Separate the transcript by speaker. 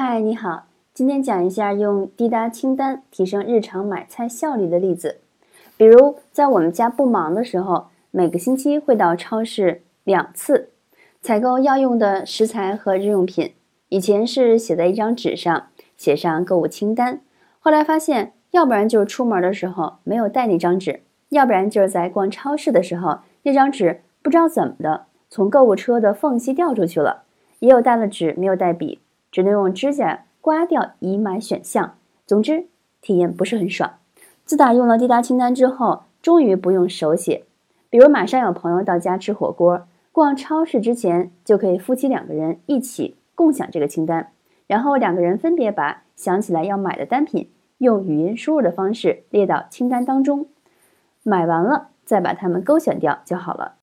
Speaker 1: 嗨，你好，今天讲一下用滴答清单提升日常买菜效率的例子。比如，在我们家不忙的时候，每个星期会到超市两次，采购要用的食材和日用品。以前是写在一张纸上，写上购物清单。后来发现，要不然就是出门的时候没有带那张纸，要不然就是在逛超市的时候，那张纸不知道怎么的从购物车的缝隙掉出去了。也有带了纸，没有带笔。只能用指甲刮掉已买选项，总之体验不是很爽。自打用了滴答清单之后，终于不用手写。比如马上有朋友到家吃火锅，逛超市之前就可以夫妻两个人一起共享这个清单，然后两个人分别把想起来要买的单品用语音输入的方式列到清单当中，买完了再把它们勾选掉就好了。